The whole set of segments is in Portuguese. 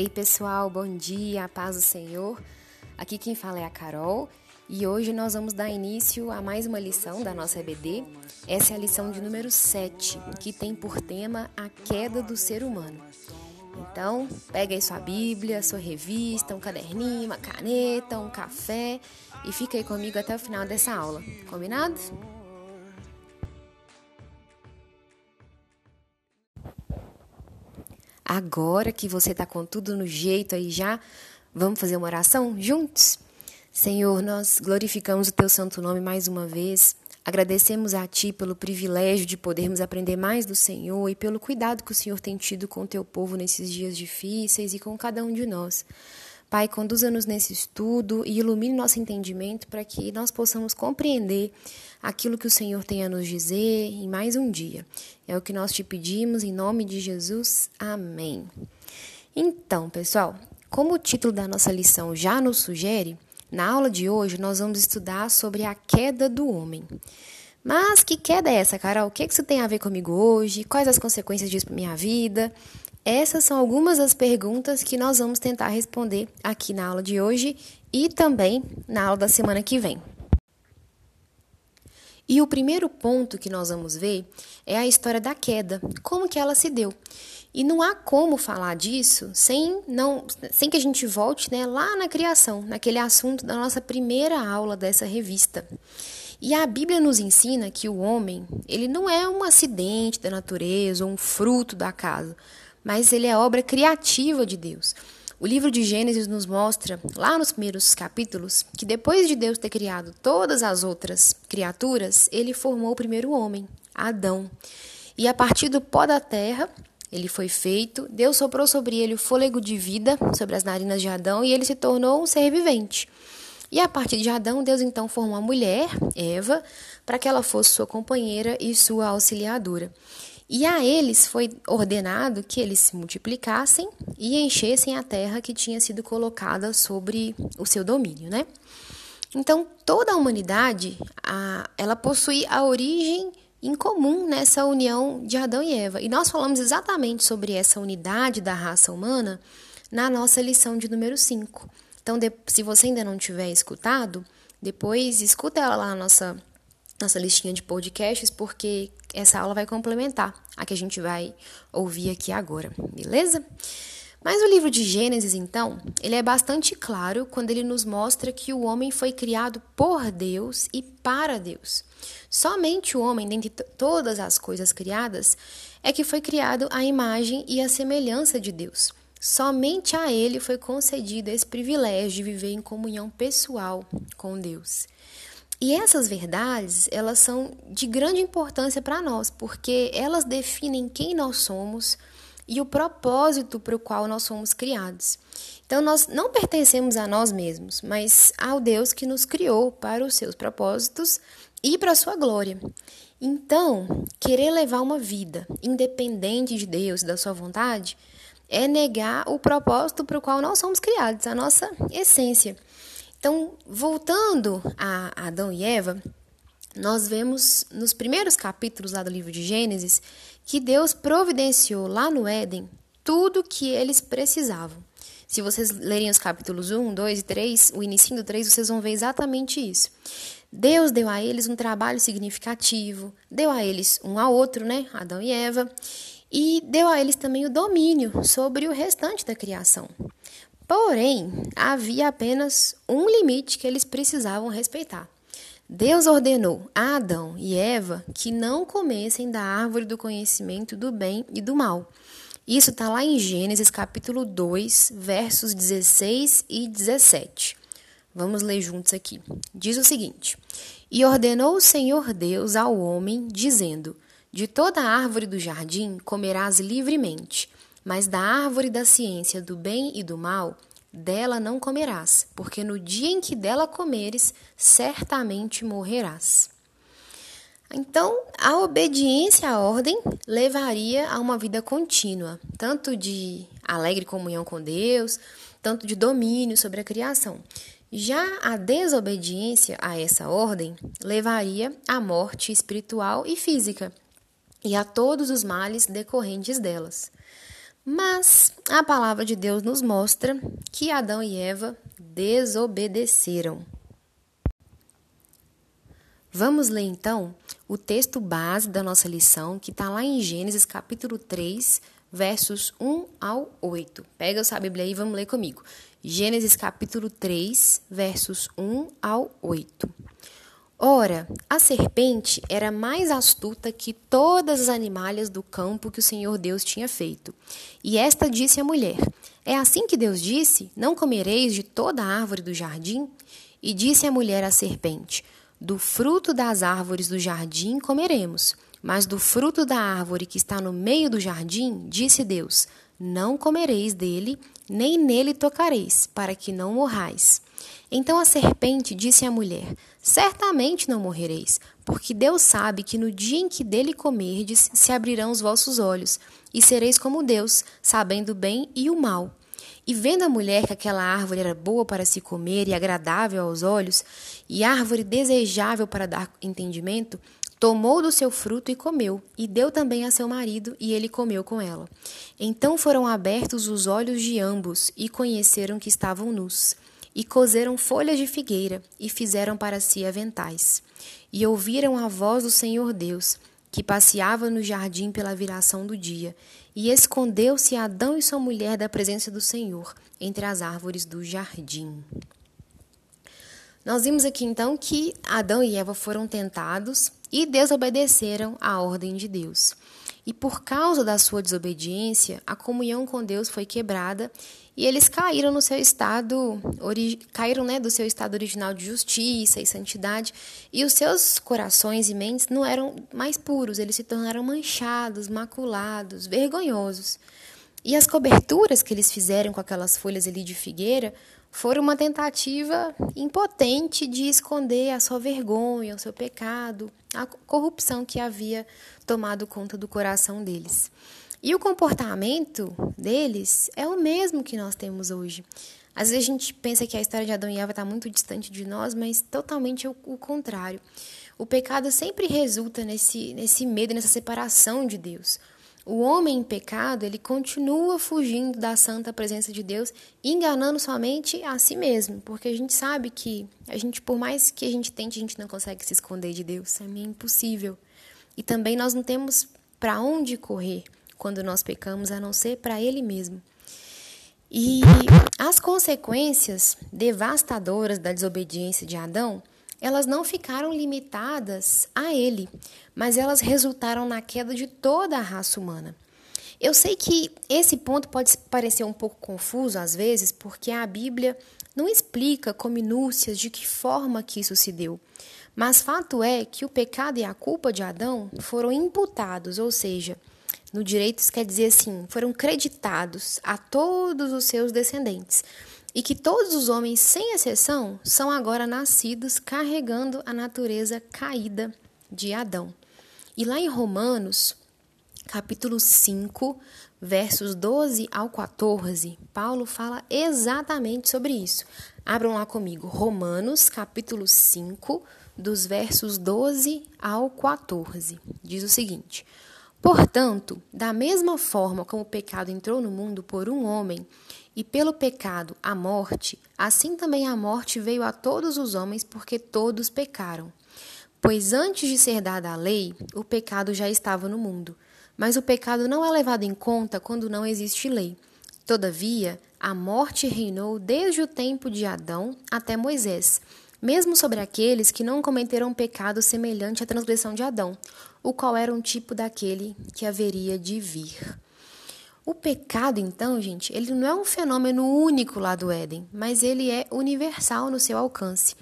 Ei pessoal, bom dia, a paz do Senhor. Aqui quem fala é a Carol e hoje nós vamos dar início a mais uma lição da nossa EBD. Essa é a lição de número 7, que tem por tema a queda do ser humano. Então, pega aí sua Bíblia, sua revista, um caderninho, uma caneta, um café e fica aí comigo até o final dessa aula. Combinado? Agora que você está com tudo no jeito aí já, vamos fazer uma oração juntos? Senhor, nós glorificamos o teu santo nome mais uma vez. Agradecemos a Ti pelo privilégio de podermos aprender mais do Senhor e pelo cuidado que o Senhor tem tido com o Teu povo nesses dias difíceis e com cada um de nós. Pai, conduza-nos nesse estudo e ilumine nosso entendimento para que nós possamos compreender aquilo que o Senhor tem a nos dizer em mais um dia. É o que nós te pedimos em nome de Jesus. Amém. Então, pessoal, como o título da nossa lição já nos sugere, na aula de hoje nós vamos estudar sobre a queda do homem. Mas que queda é essa, Carol? O que isso tem a ver comigo hoje? Quais as consequências disso para minha vida? Essas são algumas das perguntas que nós vamos tentar responder aqui na aula de hoje e também na aula da semana que vem. E o primeiro ponto que nós vamos ver é a história da queda, como que ela se deu. E não há como falar disso sem não sem que a gente volte né, lá na criação, naquele assunto da nossa primeira aula dessa revista. E a Bíblia nos ensina que o homem, ele não é um acidente da natureza ou um fruto do acaso, mas ele é obra criativa de Deus. O livro de Gênesis nos mostra, lá nos primeiros capítulos, que depois de Deus ter criado todas as outras criaturas, ele formou o primeiro homem, Adão. E a partir do pó da terra, ele foi feito, Deus soprou sobre ele o fôlego de vida, sobre as narinas de Adão, e ele se tornou um ser vivente. E a partir de Adão, Deus então formou a mulher, Eva, para que ela fosse sua companheira e sua auxiliadora. E a eles foi ordenado que eles se multiplicassem e enchessem a terra que tinha sido colocada sobre o seu domínio, né? Então, toda a humanidade, a, ela possui a origem em comum nessa união de Adão e Eva. E nós falamos exatamente sobre essa unidade da raça humana na nossa lição de número 5. Então, de, se você ainda não tiver escutado, depois escuta ela lá na nossa nossa listinha de podcasts, porque essa aula vai complementar a que a gente vai ouvir aqui agora, beleza? Mas o livro de Gênesis, então, ele é bastante claro quando ele nos mostra que o homem foi criado por Deus e para Deus. Somente o homem, dentre todas as coisas criadas, é que foi criado à imagem e à semelhança de Deus. Somente a ele foi concedido esse privilégio de viver em comunhão pessoal com Deus. E essas verdades, elas são de grande importância para nós, porque elas definem quem nós somos e o propósito para o qual nós fomos criados. Então, nós não pertencemos a nós mesmos, mas ao Deus que nos criou para os seus propósitos e para a sua glória. Então, querer levar uma vida independente de Deus e da sua vontade é negar o propósito para o qual nós somos criados, a nossa essência. Então, voltando a Adão e Eva, nós vemos nos primeiros capítulos lá do livro de Gênesis que Deus providenciou lá no Éden tudo que eles precisavam. Se vocês lerem os capítulos 1, 2 e 3, o início do 3, vocês vão ver exatamente isso. Deus deu a eles um trabalho significativo, deu a eles um a outro, né, Adão e Eva, e deu a eles também o domínio sobre o restante da criação. Porém, havia apenas um limite que eles precisavam respeitar. Deus ordenou a Adão e Eva que não comessem da árvore do conhecimento do bem e do mal. Isso está lá em Gênesis capítulo 2, versos 16 e 17. Vamos ler juntos aqui. Diz o seguinte: E ordenou o Senhor Deus ao homem, dizendo: De toda árvore do jardim comerás livremente mas da árvore da ciência do bem e do mal, dela não comerás, porque no dia em que dela comeres, certamente morrerás. Então, a obediência à ordem levaria a uma vida contínua, tanto de alegre comunhão com Deus, tanto de domínio sobre a criação. Já a desobediência a essa ordem levaria à morte espiritual e física e a todos os males decorrentes delas. Mas a palavra de Deus nos mostra que Adão e Eva desobedeceram. Vamos ler então o texto base da nossa lição, que está lá em Gênesis capítulo 3, versos 1 ao 8. Pega sua Bíblia aí e vamos ler comigo. Gênesis capítulo 3, versos 1 ao 8. Ora, a serpente era mais astuta que todas as animalhas do campo que o Senhor Deus tinha feito. E esta disse à mulher: É assim que Deus disse: Não comereis de toda árvore do jardim? E disse a mulher à serpente: Do fruto das árvores do jardim comeremos, mas do fruto da árvore que está no meio do jardim, disse Deus: Não comereis dele, nem nele tocareis, para que não morrais. Então a serpente disse à mulher: Certamente não morrereis, porque Deus sabe que no dia em que dele comerdes, se abrirão os vossos olhos, e sereis como Deus, sabendo o bem e o mal. E vendo a mulher que aquela árvore era boa para se comer e agradável aos olhos, e árvore desejável para dar entendimento, tomou do seu fruto e comeu, e deu também a seu marido, e ele comeu com ela. Então foram abertos os olhos de ambos, e conheceram que estavam nus. E coseram folhas de figueira, e fizeram para si aventais. E ouviram a voz do Senhor Deus, que passeava no jardim pela viração do dia, e escondeu-se Adão e sua mulher da presença do Senhor, entre as árvores do jardim. Nós vimos aqui então que Adão e Eva foram tentados e desobedeceram à ordem de Deus. E por causa da sua desobediência, a comunhão com Deus foi quebrada e eles caíram no seu estado, caíram né, do seu estado original de justiça e santidade, e os seus corações e mentes não eram mais puros, eles se tornaram manchados, maculados, vergonhosos. E as coberturas que eles fizeram com aquelas folhas ali de figueira foram uma tentativa impotente de esconder a sua vergonha, o seu pecado, a corrupção que havia tomado conta do coração deles. E o comportamento deles é o mesmo que nós temos hoje. Às vezes a gente pensa que a história de Adão e Eva está muito distante de nós, mas totalmente o, o contrário. O pecado sempre resulta nesse, nesse medo, nessa separação de Deus. O homem em pecado, ele continua fugindo da santa presença de Deus, enganando somente a si mesmo, porque a gente sabe que a gente, por mais que a gente tente, a gente não consegue se esconder de Deus, é meio impossível. E também nós não temos para onde correr quando nós pecamos, a não ser para Ele mesmo. E as consequências devastadoras da desobediência de Adão, elas não ficaram limitadas a ele, mas elas resultaram na queda de toda a raça humana. Eu sei que esse ponto pode parecer um pouco confuso às vezes, porque a Bíblia não explica com minúcias de que forma que isso se deu. Mas fato é que o pecado e a culpa de Adão foram imputados, ou seja, no direito, isso quer dizer assim: foram creditados a todos os seus descendentes. E que todos os homens, sem exceção, são agora nascidos carregando a natureza caída de Adão. E lá em Romanos, capítulo 5, versos 12 ao 14, Paulo fala exatamente sobre isso. Abram lá comigo, Romanos, capítulo 5, dos versos 12 ao 14. Diz o seguinte: Portanto, da mesma forma como o pecado entrou no mundo por um homem, e pelo pecado a morte, assim também a morte veio a todos os homens, porque todos pecaram. Pois antes de ser dada a lei, o pecado já estava no mundo. Mas o pecado não é levado em conta quando não existe lei. Todavia, a morte reinou desde o tempo de Adão até Moisés, mesmo sobre aqueles que não cometeram pecado semelhante à transgressão de Adão, o qual era um tipo daquele que haveria de vir. O pecado, então, gente, ele não é um fenômeno único lá do Éden, mas ele é universal no seu alcance.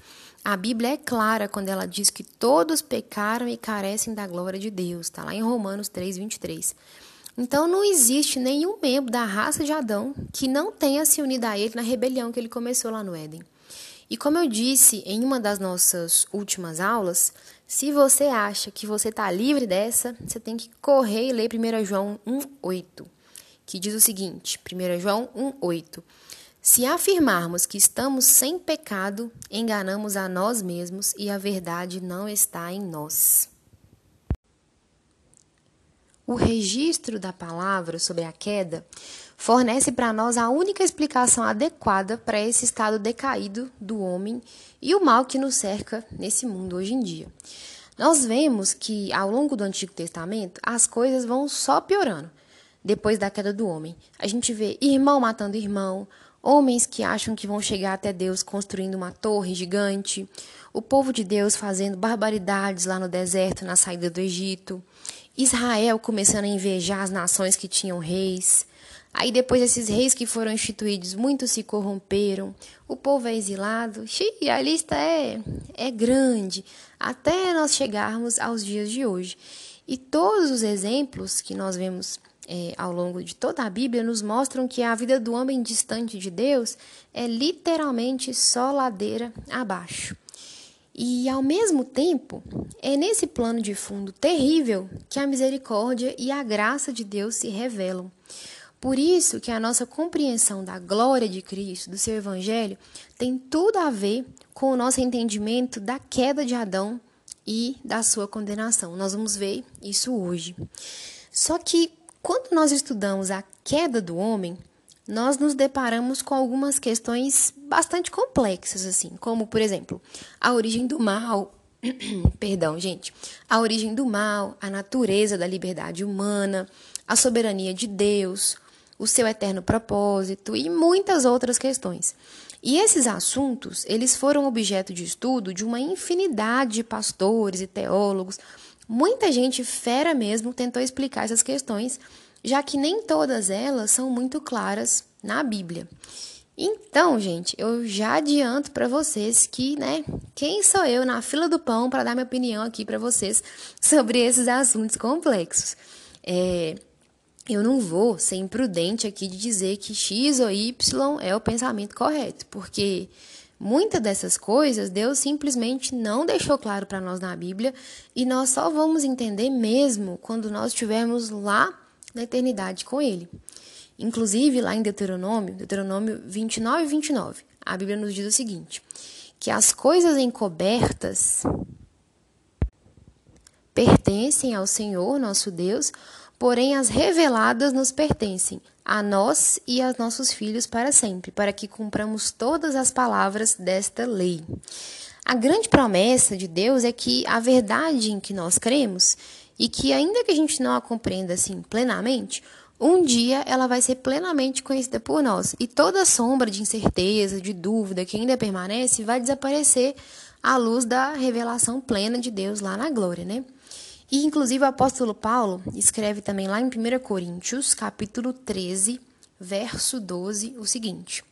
A Bíblia é clara quando ela diz que todos pecaram e carecem da glória de Deus, está lá em Romanos 3, 23. Então não existe nenhum membro da raça de Adão que não tenha se unido a ele na rebelião que ele começou lá no Éden. E como eu disse em uma das nossas últimas aulas, se você acha que você está livre dessa, você tem que correr e ler 1 João 1,8, que diz o seguinte: 1 João 1,8. Se afirmarmos que estamos sem pecado, enganamos a nós mesmos e a verdade não está em nós. o registro da palavra sobre a queda fornece para nós a única explicação adequada para esse estado decaído do homem e o mal que nos cerca nesse mundo hoje em dia. Nós vemos que ao longo do Antigo Testamento as coisas vão só piorando depois da queda do homem. A gente vê irmão matando irmão, homens que acham que vão chegar até Deus construindo uma torre gigante, o povo de Deus fazendo barbaridades lá no deserto na saída do Egito, Israel começando a invejar as nações que tinham reis. Aí depois esses reis que foram instituídos, muitos se corromperam, o povo é exilado. Xiii, a lista é, é grande, até nós chegarmos aos dias de hoje. E todos os exemplos que nós vemos é, ao longo de toda a Bíblia nos mostram que a vida do homem distante de Deus é literalmente só ladeira abaixo. E, ao mesmo tempo, é nesse plano de fundo terrível que a misericórdia e a graça de Deus se revelam. Por isso que a nossa compreensão da glória de Cristo, do seu evangelho, tem tudo a ver com o nosso entendimento da queda de Adão e da sua condenação. Nós vamos ver isso hoje. Só que quando nós estudamos a queda do homem, nós nos deparamos com algumas questões bastante complexas, assim, como, por exemplo, a origem do mal. Perdão, gente. A origem do mal, a natureza da liberdade humana, a soberania de Deus, o seu eterno propósito e muitas outras questões. E esses assuntos, eles foram objeto de estudo de uma infinidade de pastores e teólogos Muita gente fera mesmo tentou explicar essas questões, já que nem todas elas são muito claras na Bíblia. Então, gente, eu já adianto para vocês que, né, quem sou eu na fila do pão para dar minha opinião aqui para vocês sobre esses assuntos complexos. É, eu não vou ser imprudente aqui de dizer que X ou Y é o pensamento correto, porque Muitas dessas coisas Deus simplesmente não deixou claro para nós na Bíblia e nós só vamos entender mesmo quando nós estivermos lá na eternidade com Ele. Inclusive, lá em Deuteronômio, Deuteronômio 29 e 29, a Bíblia nos diz o seguinte: que as coisas encobertas pertencem ao Senhor, nosso Deus, porém as reveladas nos pertencem, a nós e aos nossos filhos para sempre, para que cumpramos todas as palavras desta lei. A grande promessa de Deus é que a verdade em que nós cremos e que ainda que a gente não a compreenda assim plenamente, um dia ela vai ser plenamente conhecida por nós e toda sombra de incerteza, de dúvida que ainda permanece vai desaparecer à luz da revelação plena de Deus lá na glória, né? E inclusive o apóstolo Paulo escreve também lá em 1 Coríntios, capítulo 13, verso 12, o seguinte: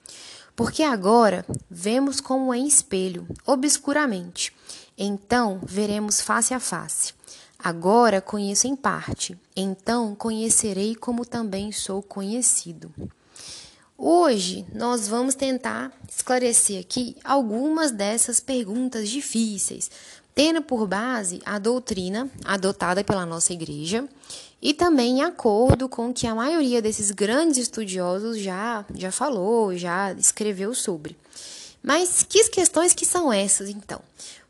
Porque agora vemos como em espelho, obscuramente, então veremos face a face. Agora conheço em parte, então conhecerei como também sou conhecido. Hoje nós vamos tentar esclarecer aqui algumas dessas perguntas difíceis, tendo por base a doutrina adotada pela nossa igreja e também em acordo com o que a maioria desses grandes estudiosos já, já falou, já escreveu sobre. Mas que questões que são essas, então?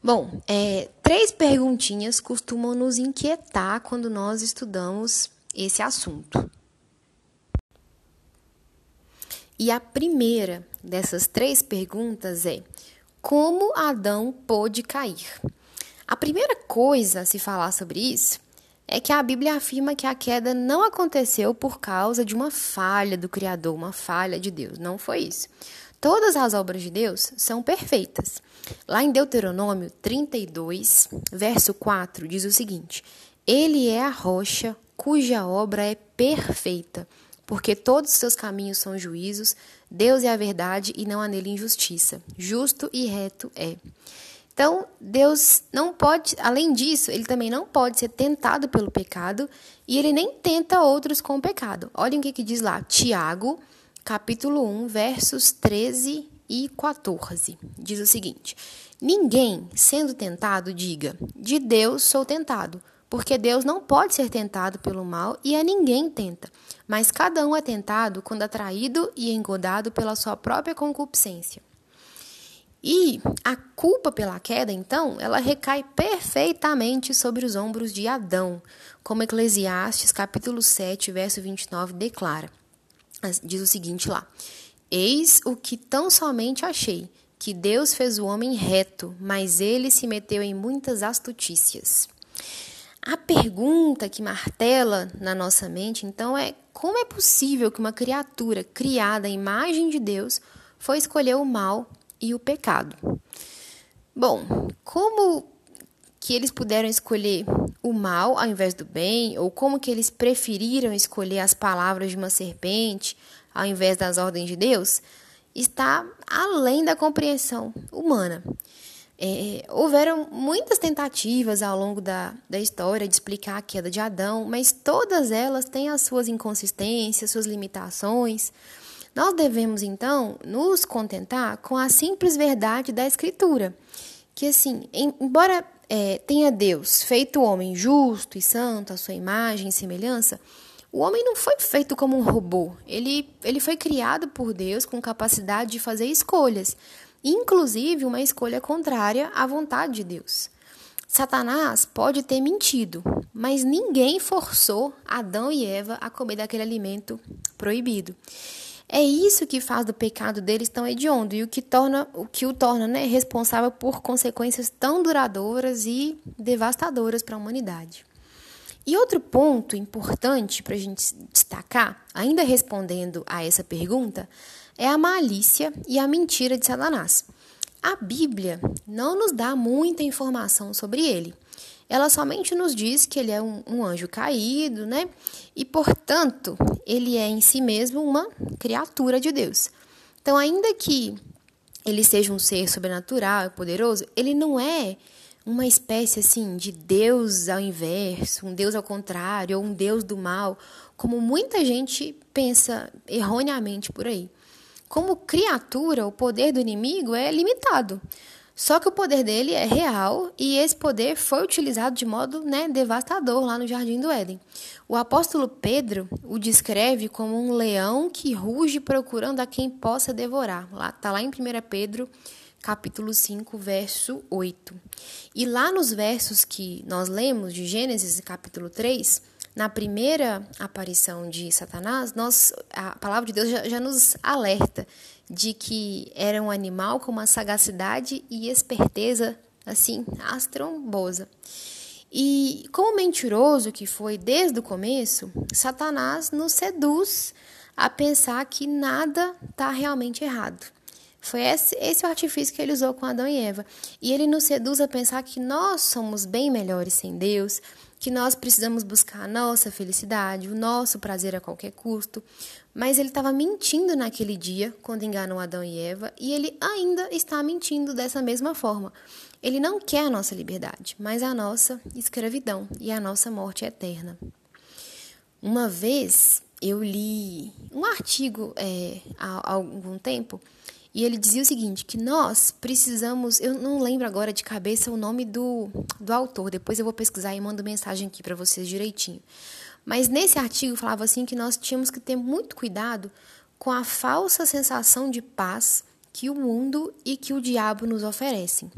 Bom, é, três perguntinhas costumam nos inquietar quando nós estudamos esse assunto. E a primeira dessas três perguntas é: como Adão pôde cair? A primeira coisa a se falar sobre isso é que a Bíblia afirma que a queda não aconteceu por causa de uma falha do Criador, uma falha de Deus. Não foi isso. Todas as obras de Deus são perfeitas. Lá em Deuteronômio 32, verso 4, diz o seguinte: Ele é a rocha cuja obra é perfeita, porque todos os seus caminhos são juízos, Deus é a verdade e não há nele injustiça. Justo e reto é. Então, Deus não pode, além disso, ele também não pode ser tentado pelo pecado e ele nem tenta outros com o pecado. Olhem o que, que diz lá, Tiago, capítulo 1, versos 13 e 14. Diz o seguinte: Ninguém, sendo tentado, diga: De Deus sou tentado, porque Deus não pode ser tentado pelo mal e a ninguém tenta. Mas cada um é tentado quando atraído e engodado pela sua própria concupiscência. E a culpa pela queda, então, ela recai perfeitamente sobre os ombros de Adão, como Eclesiastes capítulo 7, verso 29 declara. Diz o seguinte lá: Eis o que tão somente achei, que Deus fez o homem reto, mas ele se meteu em muitas astutícias. A pergunta que martela na nossa mente, então, é como é possível que uma criatura criada à imagem de Deus foi escolher o mal e o pecado? Bom, como que eles puderam escolher o mal ao invés do bem, ou como que eles preferiram escolher as palavras de uma serpente ao invés das ordens de Deus, está além da compreensão humana. É, houveram muitas tentativas ao longo da, da história de explicar a queda de Adão, mas todas elas têm as suas inconsistências, suas limitações. Nós devemos, então, nos contentar com a simples verdade da Escritura, que, assim, embora é, tenha Deus feito o homem justo e santo, à sua imagem e semelhança, o homem não foi feito como um robô. Ele, ele foi criado por Deus com capacidade de fazer escolhas, inclusive uma escolha contrária à vontade de Deus. Satanás pode ter mentido, mas ninguém forçou Adão e Eva a comer daquele alimento proibido. É isso que faz do pecado deles tão hediondo e o que torna o que o torna né, responsável por consequências tão duradouras e devastadoras para a humanidade. E outro ponto importante para a gente destacar, ainda respondendo a essa pergunta, é a malícia e a mentira de Satanás. A Bíblia não nos dá muita informação sobre ele. Ela somente nos diz que ele é um, um, anjo caído, né? E, portanto, ele é em si mesmo uma criatura de Deus. Então, ainda que ele seja um ser sobrenatural e poderoso, ele não é uma espécie assim de Deus ao inverso, um Deus ao contrário, ou um Deus do mal, como muita gente pensa erroneamente por aí. Como criatura, o poder do inimigo é limitado. Só que o poder dele é real e esse poder foi utilizado de modo né, devastador lá no Jardim do Éden. O apóstolo Pedro o descreve como um leão que ruge procurando a quem possa devorar. Lá, tá lá em 1 Pedro capítulo 5, verso 8. E lá nos versos que nós lemos de Gênesis, capítulo 3, na primeira aparição de Satanás, nós, a palavra de Deus já, já nos alerta de que era um animal com uma sagacidade e esperteza, assim, astrombosa. E como mentiroso que foi desde o começo, Satanás nos seduz a pensar que nada está realmente errado. Foi esse, esse o artifício que ele usou com Adão e Eva. E ele nos seduz a pensar que nós somos bem melhores sem Deus, que nós precisamos buscar a nossa felicidade, o nosso prazer a qualquer custo. Mas ele estava mentindo naquele dia, quando enganou Adão e Eva, e ele ainda está mentindo dessa mesma forma. Ele não quer a nossa liberdade, mas a nossa escravidão e a nossa morte eterna. Uma vez eu li um artigo é, há algum tempo e ele dizia o seguinte, que nós precisamos, eu não lembro agora de cabeça o nome do, do autor, depois eu vou pesquisar e mando mensagem aqui para vocês direitinho. Mas nesse artigo falava assim que nós tínhamos que ter muito cuidado com a falsa sensação de paz que o mundo e que o diabo nos oferecem.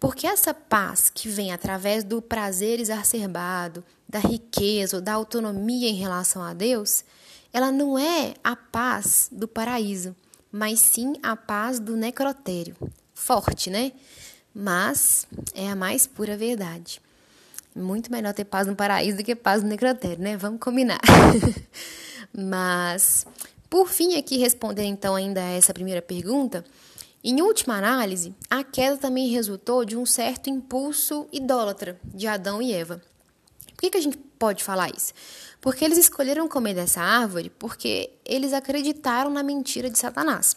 Porque essa paz que vem através do prazer exacerbado, da riqueza ou da autonomia em relação a Deus, ela não é a paz do paraíso mas sim a paz do necrotério. Forte, né? Mas é a mais pura verdade. Muito melhor ter paz no paraíso do que paz no necrotério, né? Vamos combinar. mas, por fim, aqui responder então ainda a essa primeira pergunta, em última análise, a queda também resultou de um certo impulso idólatra de Adão e Eva. Por que, que a gente pode falar isso? Porque eles escolheram comer dessa árvore porque eles acreditaram na mentira de Satanás.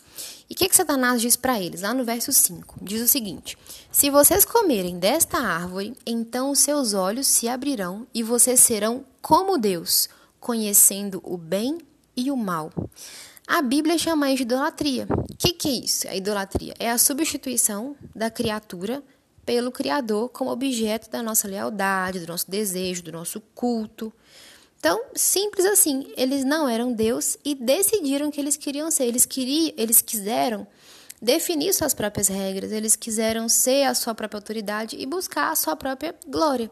E o que, que Satanás diz para eles? Lá no verso 5, diz o seguinte: Se vocês comerem desta árvore, então os seus olhos se abrirão e vocês serão como Deus, conhecendo o bem e o mal. A Bíblia chama isso de idolatria. O que, que é isso? A idolatria é a substituição da criatura pelo Criador como objeto da nossa lealdade, do nosso desejo, do nosso culto. Então, simples assim, eles não eram Deus e decidiram que eles queriam ser. Eles queriam, eles quiseram definir suas próprias regras, eles quiseram ser a sua própria autoridade e buscar a sua própria glória.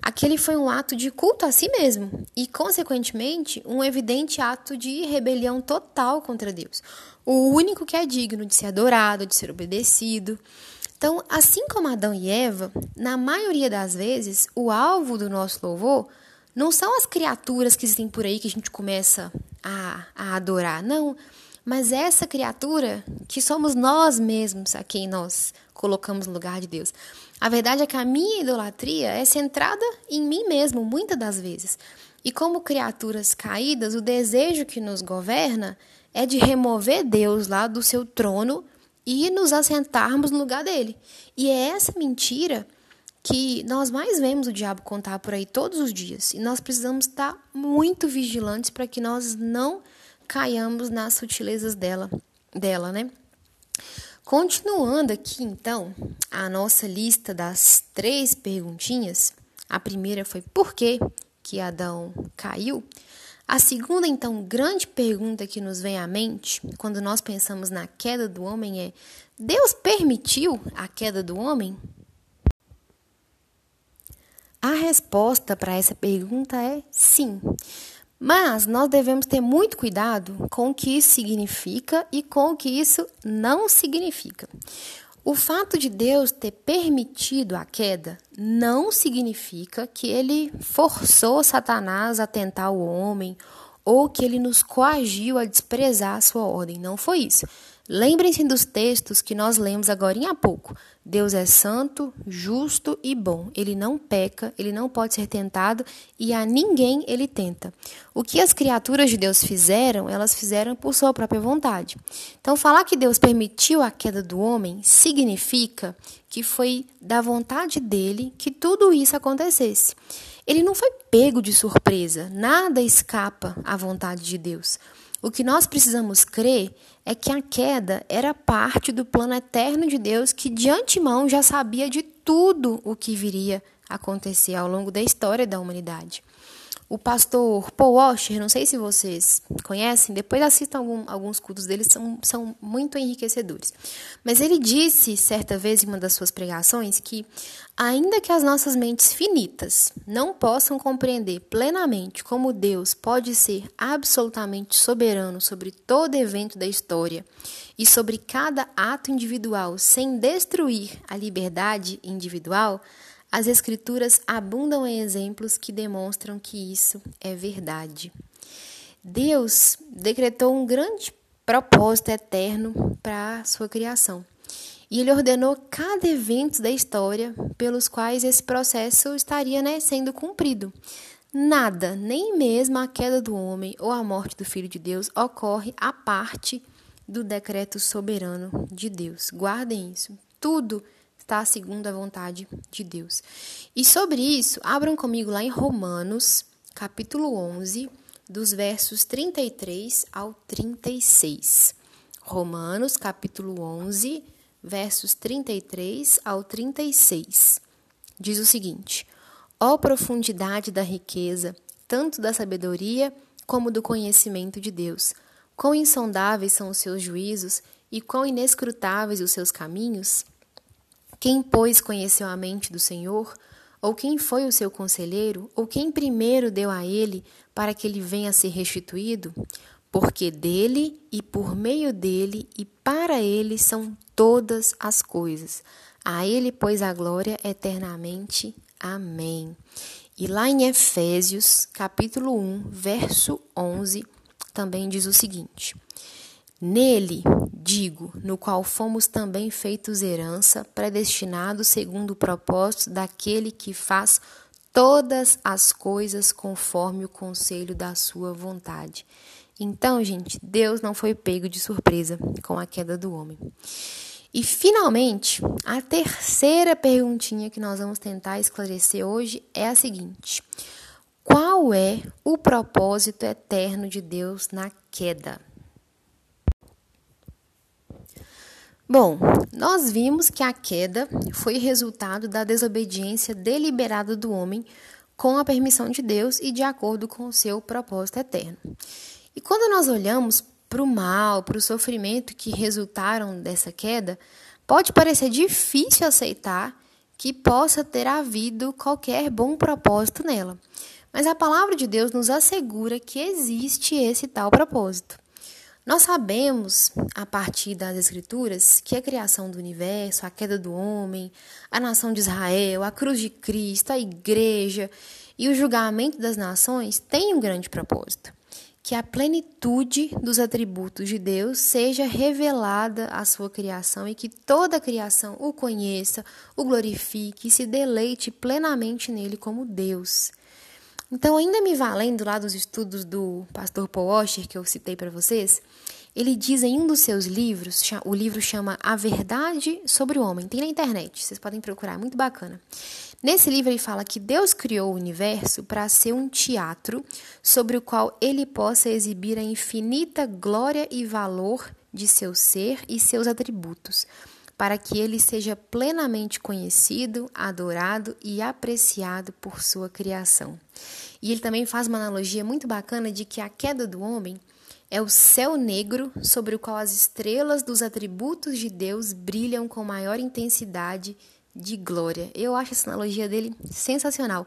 Aquele foi um ato de culto a si mesmo e, consequentemente, um evidente ato de rebelião total contra Deus, o único que é digno de ser adorado, de ser obedecido. Então, assim como Adão e Eva, na maioria das vezes, o alvo do nosso louvor não são as criaturas que existem por aí que a gente começa a, a adorar, não. Mas essa criatura que somos nós mesmos a quem nós colocamos no lugar de Deus. A verdade é que a minha idolatria é centrada em mim mesmo, muitas das vezes. E como criaturas caídas, o desejo que nos governa é de remover Deus lá do seu trono e nos assentarmos no lugar dele. E é essa mentira que nós mais vemos o diabo contar por aí todos os dias. E nós precisamos estar muito vigilantes para que nós não caiamos nas sutilezas dela, dela, né? Continuando aqui, então, a nossa lista das três perguntinhas. A primeira foi por que, que Adão caiu? A segunda, então, grande pergunta que nos vem à mente quando nós pensamos na queda do homem é: Deus permitiu a queda do homem? A resposta para essa pergunta é sim. Mas nós devemos ter muito cuidado com o que isso significa e com o que isso não significa. O fato de Deus ter permitido a queda não significa que ele forçou Satanás a tentar o homem ou que ele nos coagiu a desprezar a sua ordem. Não foi isso. Lembrem-se dos textos que nós lemos agora há pouco. Deus é santo, justo e bom. Ele não peca, ele não pode ser tentado e a ninguém ele tenta. O que as criaturas de Deus fizeram, elas fizeram por sua própria vontade. Então, falar que Deus permitiu a queda do homem significa que foi da vontade dele que tudo isso acontecesse. Ele não foi pego de surpresa, nada escapa à vontade de Deus. O que nós precisamos crer é que a queda era parte do plano eterno de Deus que de antemão já sabia de tudo o que viria acontecer ao longo da história da humanidade. O pastor Paul Washer, não sei se vocês conhecem, depois assistam algum, alguns cultos dele, são, são muito enriquecedores. Mas ele disse, certa vez, em uma das suas pregações, que, ainda que as nossas mentes finitas não possam compreender plenamente como Deus pode ser absolutamente soberano sobre todo evento da história e sobre cada ato individual sem destruir a liberdade individual, as Escrituras abundam em exemplos que demonstram que isso é verdade. Deus decretou um grande propósito eterno para a sua criação. E ele ordenou cada evento da história pelos quais esse processo estaria né, sendo cumprido. Nada, nem mesmo a queda do homem ou a morte do Filho de Deus, ocorre à parte do decreto soberano de Deus. Guardem isso. Tudo está segundo a vontade de Deus. E sobre isso, abram comigo lá em Romanos, capítulo 11, dos versos 33 ao 36. Romanos, capítulo 11, versos 33 ao 36. Diz o seguinte: Ó profundidade da riqueza, tanto da sabedoria como do conhecimento de Deus! Quão insondáveis são os seus juízos e quão inescrutáveis os seus caminhos! Quem, pois, conheceu a mente do Senhor? Ou quem foi o seu conselheiro? Ou quem primeiro deu a ele para que ele venha a ser restituído? Porque dele e por meio dele e para ele são todas as coisas. A ele, pois, a glória eternamente. Amém. E lá em Efésios, capítulo 1, verso 11, também diz o seguinte: Nele, digo, no qual fomos também feitos herança, predestinados segundo o propósito daquele que faz todas as coisas conforme o conselho da sua vontade. Então, gente, Deus não foi pego de surpresa com a queda do homem. E finalmente, a terceira perguntinha que nós vamos tentar esclarecer hoje é a seguinte: qual é o propósito eterno de Deus na queda? Bom, nós vimos que a queda foi resultado da desobediência deliberada do homem com a permissão de Deus e de acordo com o seu propósito eterno. E quando nós olhamos para o mal, para o sofrimento que resultaram dessa queda, pode parecer difícil aceitar que possa ter havido qualquer bom propósito nela. Mas a palavra de Deus nos assegura que existe esse tal propósito. Nós sabemos, a partir das Escrituras, que a criação do universo, a queda do homem, a nação de Israel, a cruz de Cristo, a igreja e o julgamento das nações têm um grande propósito que a plenitude dos atributos de Deus seja revelada à sua criação e que toda a criação o conheça, o glorifique e se deleite plenamente nele como Deus. Então, ainda me valendo lá dos estudos do pastor Paul Washer, que eu citei para vocês, ele diz em um dos seus livros, o livro chama A Verdade sobre o Homem, tem na internet, vocês podem procurar, é muito bacana. Nesse livro ele fala que Deus criou o universo para ser um teatro sobre o qual ele possa exibir a infinita glória e valor de seu ser e seus atributos, para que ele seja plenamente conhecido, adorado e apreciado por sua criação. E ele também faz uma analogia muito bacana de que a queda do homem é o céu negro sobre o qual as estrelas dos atributos de Deus brilham com maior intensidade de glória. Eu acho essa analogia dele sensacional.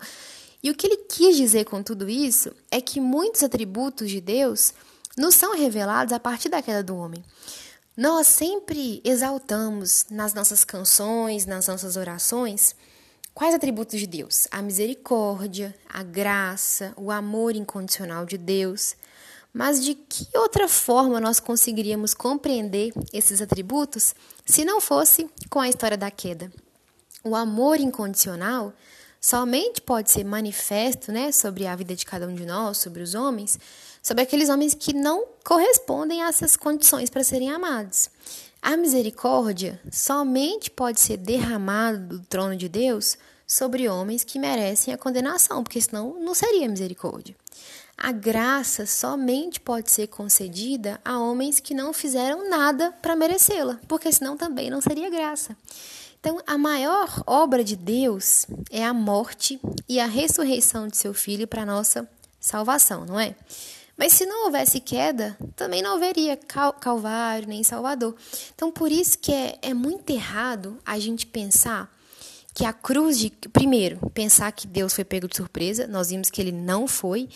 E o que ele quis dizer com tudo isso é que muitos atributos de Deus nos são revelados a partir da queda do homem. Nós sempre exaltamos nas nossas canções, nas nossas orações, quais atributos de Deus? A misericórdia, a graça, o amor incondicional de Deus. Mas de que outra forma nós conseguiríamos compreender esses atributos se não fosse com a história da queda? O amor incondicional somente pode ser manifesto né, sobre a vida de cada um de nós, sobre os homens, sobre aqueles homens que não correspondem a essas condições para serem amados. A misericórdia somente pode ser derramada do trono de Deus sobre homens que merecem a condenação, porque senão não seria misericórdia. A graça somente pode ser concedida a homens que não fizeram nada para merecê-la, porque senão também não seria graça. Então, a maior obra de Deus é a morte e a ressurreição de seu filho para nossa salvação, não é? Mas se não houvesse queda, também não haveria Calvário nem Salvador. Então, por isso que é, é muito errado a gente pensar que a cruz de. Primeiro, pensar que Deus foi pego de surpresa, nós vimos que ele não foi.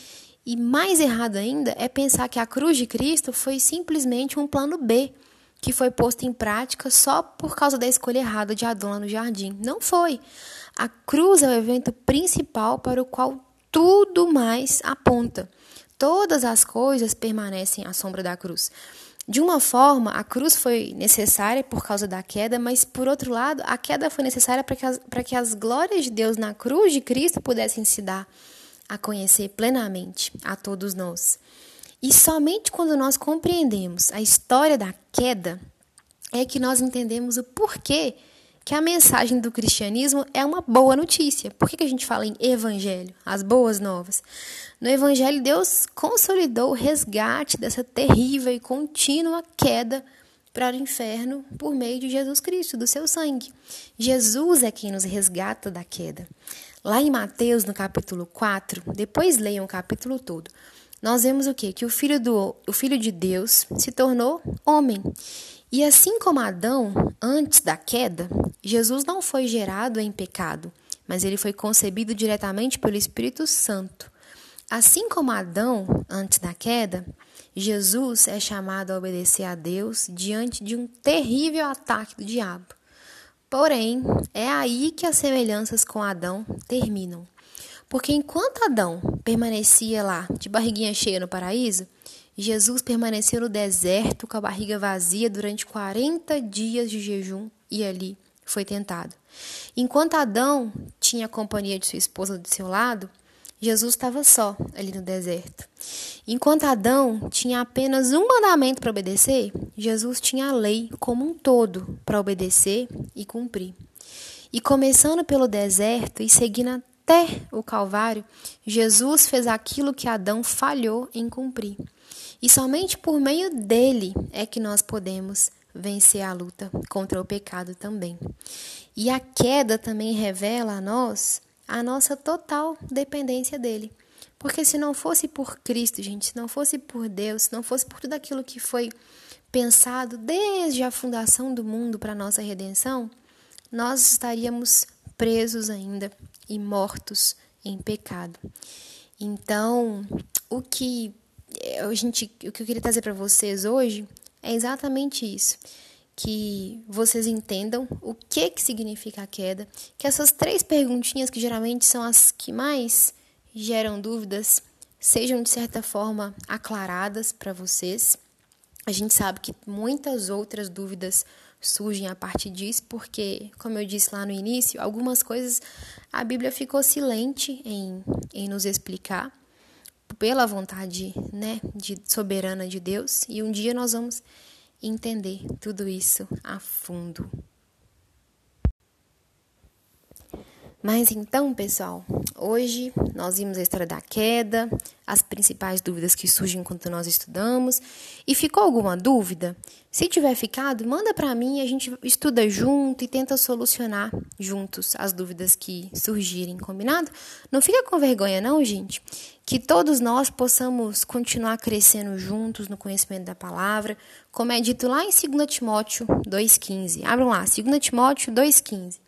E mais errado ainda é pensar que a cruz de Cristo foi simplesmente um plano B que foi posto em prática só por causa da escolha errada de Adão no jardim. Não foi. A cruz é o evento principal para o qual tudo mais aponta. Todas as coisas permanecem à sombra da cruz. De uma forma, a cruz foi necessária por causa da queda, mas por outro lado, a queda foi necessária para que as, que as glórias de Deus na cruz de Cristo pudessem se dar a conhecer plenamente a todos nós. E somente quando nós compreendemos a história da queda é que nós entendemos o porquê que a mensagem do cristianismo é uma boa notícia. Por que, a gente fala em evangelho, as boas novas? No evangelho, Deus consolidou o resgate dessa terrível e contínua queda para o inferno por meio de Jesus Cristo, do seu sangue. Jesus é quem nos resgata da queda. Lá em Mateus, no capítulo 4, depois leiam o capítulo todo nós vemos o quê? Que o filho, do, o filho de Deus se tornou homem. E assim como Adão, antes da queda, Jesus não foi gerado em pecado, mas ele foi concebido diretamente pelo Espírito Santo. Assim como Adão, antes da queda, Jesus é chamado a obedecer a Deus diante de um terrível ataque do diabo. Porém, é aí que as semelhanças com Adão terminam. Porque enquanto Adão permanecia lá, de barriguinha cheia no paraíso, Jesus permaneceu no deserto com a barriga vazia durante 40 dias de jejum e ali foi tentado. Enquanto Adão tinha a companhia de sua esposa do seu lado, Jesus estava só ali no deserto. Enquanto Adão tinha apenas um mandamento para obedecer, Jesus tinha a lei como um todo para obedecer e cumprir. E começando pelo deserto e seguindo até o Calvário, Jesus fez aquilo que Adão falhou em cumprir. E somente por meio dele é que nós podemos vencer a luta contra o pecado também. E a queda também revela a nós a nossa total dependência dele. Porque se não fosse por Cristo, gente, se não fosse por Deus, se não fosse por tudo aquilo que foi pensado desde a fundação do mundo para nossa redenção, nós estaríamos presos ainda e mortos em pecado. Então, o que a gente, o que eu queria trazer para vocês hoje é exatamente isso, que vocês entendam o que que significa a queda, que essas três perguntinhas que geralmente são as que mais geram dúvidas sejam de certa forma aclaradas para vocês. A gente sabe que muitas outras dúvidas surgem a partir disso, porque, como eu disse lá no início, algumas coisas a Bíblia ficou silente em, em nos explicar pela vontade né, de, soberana de Deus, e um dia nós vamos entender tudo isso a fundo. Mas então, pessoal, hoje nós vimos a história da queda, as principais dúvidas que surgem enquanto nós estudamos. E ficou alguma dúvida? Se tiver ficado, manda para mim, a gente estuda junto e tenta solucionar juntos as dúvidas que surgirem, combinado? Não fica com vergonha não, gente. Que todos nós possamos continuar crescendo juntos no conhecimento da palavra, como é dito lá em 2 Timóteo 2:15. Abram lá, 2 Timóteo 2:15.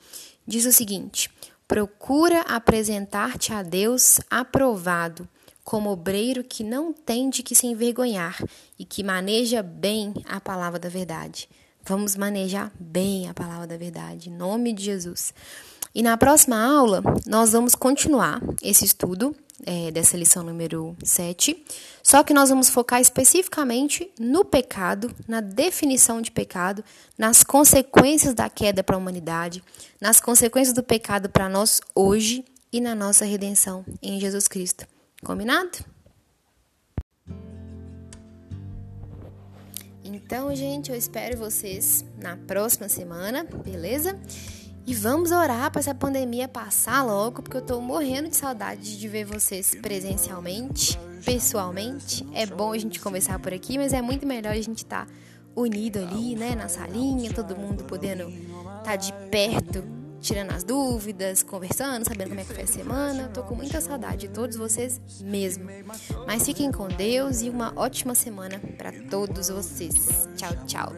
Diz o seguinte: Procura apresentar-te a Deus aprovado, como obreiro que não tem de que se envergonhar e que maneja bem a palavra da verdade. Vamos manejar bem a palavra da verdade, em nome de Jesus. E na próxima aula, nós vamos continuar esse estudo é, dessa lição número 7, só que nós vamos focar especificamente no pecado, na definição de pecado, nas consequências da queda para a humanidade, nas consequências do pecado para nós hoje e na nossa redenção em Jesus Cristo. Combinado? Então, gente, eu espero vocês na próxima semana, beleza? E vamos orar para essa pandemia passar logo, porque eu tô morrendo de saudade de ver vocês presencialmente, pessoalmente. É bom a gente conversar por aqui, mas é muito melhor a gente estar tá unido ali, né, na salinha, todo mundo podendo estar tá de perto, tirando as dúvidas, conversando, sabendo como é que foi a semana. Tô com muita saudade de todos vocês mesmo. Mas fiquem com Deus e uma ótima semana para todos vocês. Tchau, tchau.